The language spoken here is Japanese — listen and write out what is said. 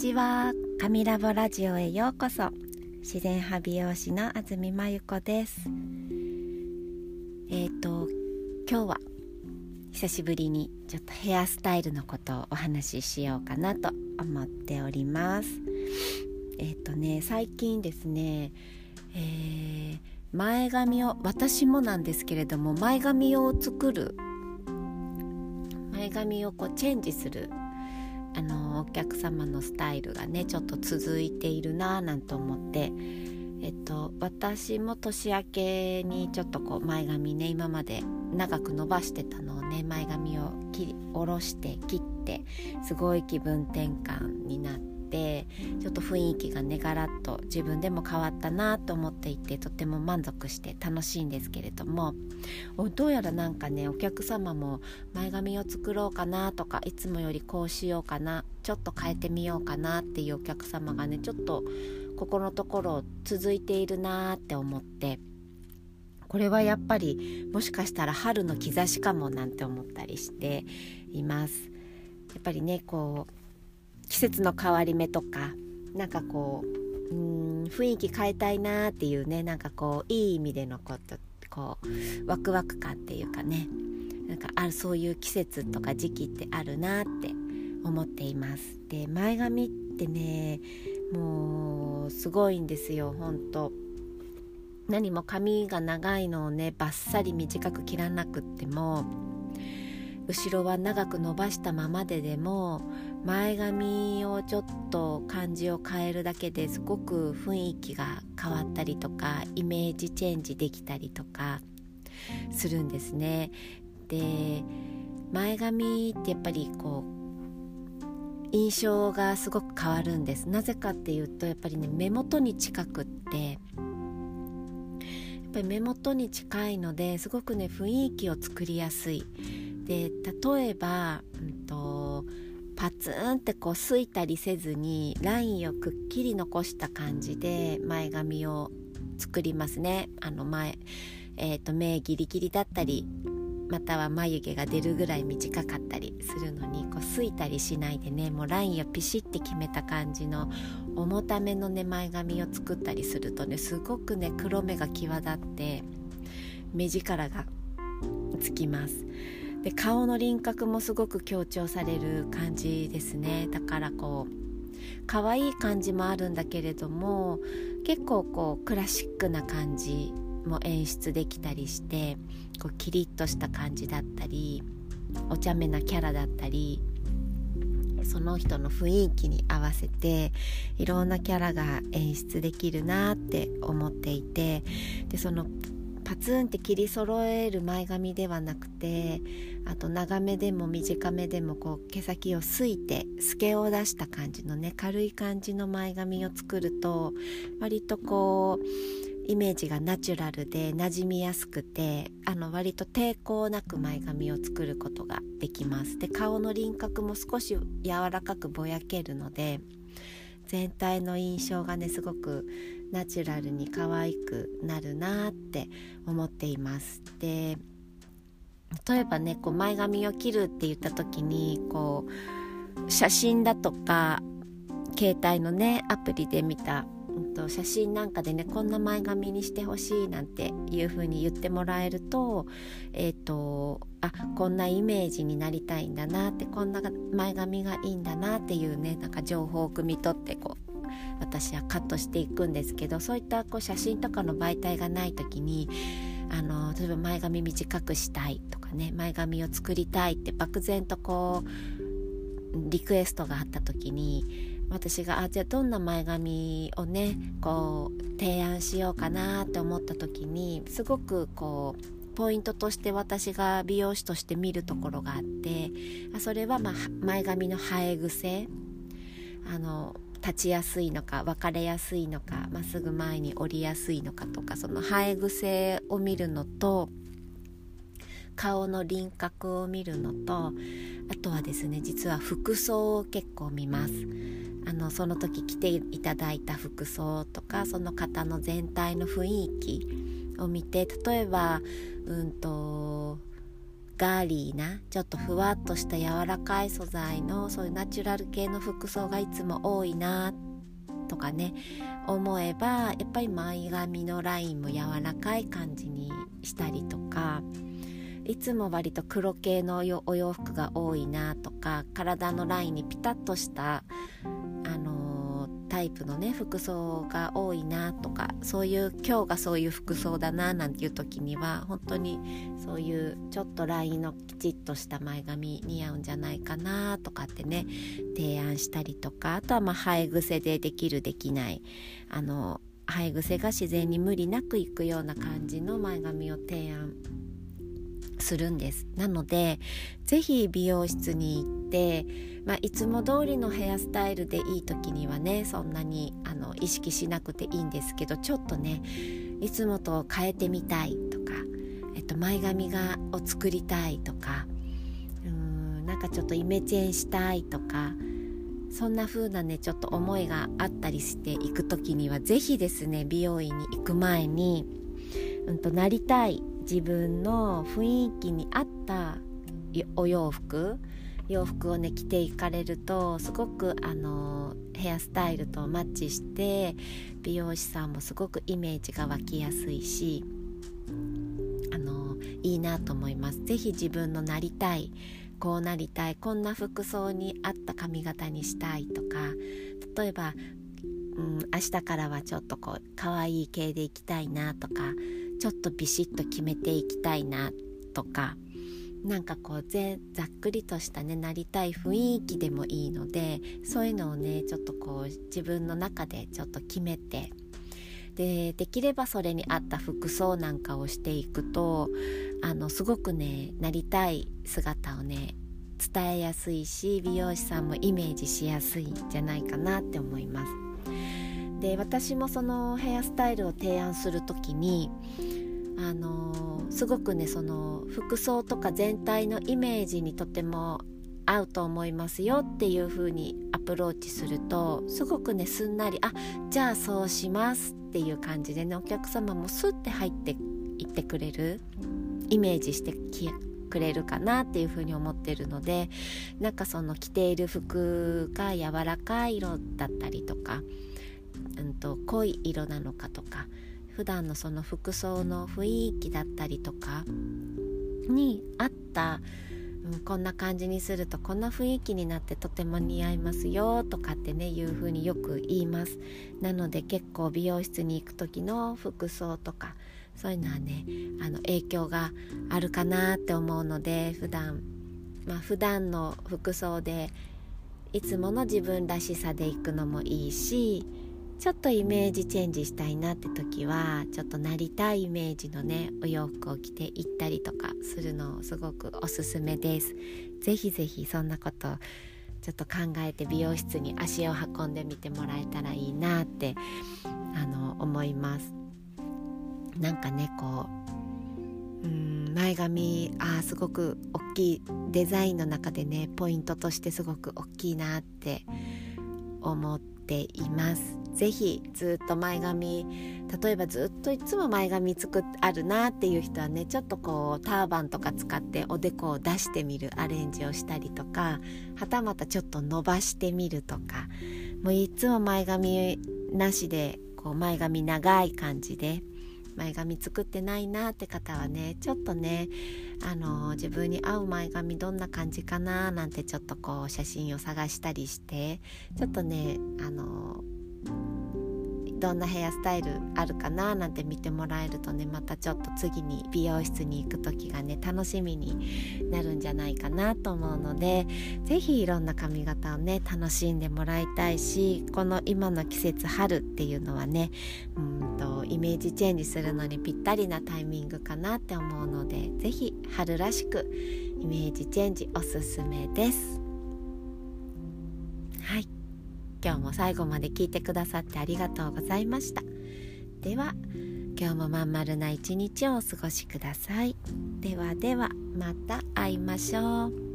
ちは。神ラボラジオへようこそ。自然派美容師の安住真由子です。えっ、ー、と今日は久しぶりにちょっとヘアスタイルのことをお話ししようかなと思っております。えっ、ー、とね最近ですねえー、前髪を私もなんですけれども前髪を作る前髪をこうチェンジするあのお客様のスタイルがねちょっと続いているなぁなんて思ってえっと私も年明けにちょっとこう前髪ね今まで長く伸ばしてたのをね前髪を切り下ろして切ってすごい気分転換になって。ちょっと雰囲気がねガラッと自分でも変わったなと思っていてとても満足して楽しいんですけれどもどうやらなんかねお客様も前髪を作ろうかなとかいつもよりこうしようかなちょっと変えてみようかなっていうお客様がねちょっとここのところ続いているなって思ってこれはやっぱりもしかしたら春の兆しかもなんて思ったりしています。やっぱりねこう季節の変わり目とかなんかこううん雰囲気変えたいなっていうねなんかこういい意味でのことこうワクワク感っていうかねなんかあるそういう季節とか時期ってあるなって思っています。で前髪ってねもうすごいんですよほんと。何も髪が長いのをねバッサリ短く切らなくっても後ろは長く伸ばしたままででも前髪をちょっと感じを変えるだけですごく雰囲気が変わったりとかイメージチェンジできたりとかするんですね。で前髪ってやっぱりこう印象がすごく変わるんですなぜかっていうとやっぱりね目元に近くってやっぱり目元に近いのですごくね雰囲気を作りやすいで例えば、うんとパツンってこうすいたりせずにラインをくっきり残した感じで前髪を作りますねあの前、えーと、目ギリギリだったりまたは眉毛が出るぐらい短かったりするのにこうすいたりしないでねもうラインをピシッて決めた感じの重ためのね前髪を作ったりするとねすごくね黒目が際立って目力がつきます。で顔の輪郭もすごく強調される感じですね。だからこう可愛い感じもあるんだけれども結構こうクラシックな感じも演出できたりしてこうキリッとした感じだったりお茶目なキャラだったりその人の雰囲気に合わせていろんなキャラが演出できるなって思っていてでそのパツンって切り揃える前髪ではなくてあと長めでも短めでもこう毛先をすいて透けを出した感じのね軽い感じの前髪を作ると割とこうイメージがナチュラルで馴染みやすくてあの割と抵抗なく前髪を作ることができます。で顔の輪郭も少し柔らかくぼやけるので全体の印象がねすごくナチュラルに可愛くなるなって思っています。で例えばねこう前髪を切るって言った時にこう写真だとか携帯のねアプリで見たうんと写真なんかでねこんな前髪にしてほしいなんていう風に言ってもらえるとえっ、ー、とあこんなイメージになりたいんだなってこんな前髪がいいんだなっていうねなんか情報を汲み取ってこう私はカットしていくんですけどそういったこう写真とかの媒体がない時にあの例えば前髪短くしたいとかね前髪を作りたいって漠然とこうリクエストがあった時に私があじゃあどんな前髪をねこう提案しようかなって思った時にすごくこうポイントとして私が美容師として見るところがあってそれはまあ前髪の生え癖。あの立ちやすいのか分かれやすいのかまっすぐ前に折りやすいのかとかその生え癖を見るのと顔の輪郭を見るのとあとはですね実は服装を結構見ます。あのその時着ていただいた服装とかその方の全体の雰囲気を見て例えばうんとガーリーなちょっとふわっとした柔らかい素材のそういうナチュラル系の服装がいつも多いなとかね思えばやっぱり前髪のラインも柔らかい感じにしたりとかいつも割と黒系のお洋服が多いなとか体のラインにピタッとしたタイプのね服装が多いなとかそういう今日がそういう服装だななんていう時には本当にそういうちょっとラインのきちっとした前髪似合うんじゃないかなとかってね提案したりとかあとはまあ生え癖でできるできないあの生え癖が自然に無理なくいくような感じの前髪を提案するんです。なので是非美容室に行って、まあ、いつも通りのヘアスタイルでいい時にはねそんなにあの意識しなくていいんですけどちょっとねいつもと変えてみたいとか、えっと、前髪がを作りたいとかうーんなんかちょっとイメチェンしたいとかそんな風なねちょっと思いがあったりしていく時には是非ですね美容院に行く前に、うんとなりたい自分の雰囲気に合ったお洋服洋服をね着ていかれるとすごくあのヘアスタイルとマッチして美容師さんもすごくイメージが湧きやすいしあのいいなと思います。是非自分のなりたいこうなりたいこんな服装に合った髪型にしたいとか例えば、うん、明日からはちょっとこう可愛い系でいきたいなとかちょっとビシッと決めていきたいなとかなんかこうぜざっくりとしたねなりたい雰囲気でもいいのでそういうのをねちょっとこう自分の中でちょっと決めてでできればそれに合った服装なんかをしていくとあのすごくねなりたい姿をね伝えやすいし美容師さんもイメージしやすいんじゃないかなって思います。で私もそのヘアスタイルを提案する時にあのすごくねその服装とか全体のイメージにとても合うと思いますよっていう風にアプローチするとすごくねすんなりあじゃあそうしますっていう感じでねお客様もスッて入っていってくれるイメージしてくれるかなっていう風に思ってるのでなんかその着ている服が柔らかい色だったりとか、うんと濃い色なのかとか普段のその服装の雰囲気だったりとかに合った、うん、こんな感じにするとこんな雰囲気になってとても似合いますよとかってねいう風によく言います。なので結構美容室に行く時の服装とかそういうのはねあの影響があるかなって思うので普段まあ普段の服装でいつもの自分らしさで行くのもいいしちょっとイメージチェンジしたいなって時はちょっとなりたいイメージのねお洋服を着て行ったりとかするのすごくおすすめです。ぜひぜひそんなことちょっと考えて美容室に足を運んでみてもらえたらいいなってあの思います。なんかねこううん前髪あすごく大きいデザインの中でねポイントとしてすごく大きいなって思ってています。ぜひずっと前髪例えばずっといつも前髪作ってあるなっていう人はねちょっとこうターバンとか使っておでこを出してみるアレンジをしたりとかはたまたちょっと伸ばしてみるとかもういつも前髪なしでこう前髪長い感じで前髪作ってないなって方はねちょっとねあの自分に合う前髪どんな感じかななんてちょっとこう写真を探したりしてちょっとねあのどんなヘアスタイルあるかななんて見てもらえるとねまたちょっと次に美容室に行く時がね楽しみになるんじゃないかなと思うので是非いろんな髪型をね楽しんでもらいたいしこの今の季節春っていうのはねうんイメージチェンジするのにぴったりなタイミングかなって思うので是非春らしくイメージチェンジおすすめです。はい。今日も最後まで聞いてくださってありがとうございました。では今日もまん丸な一日をお過ごしください。ではではまた会いましょう。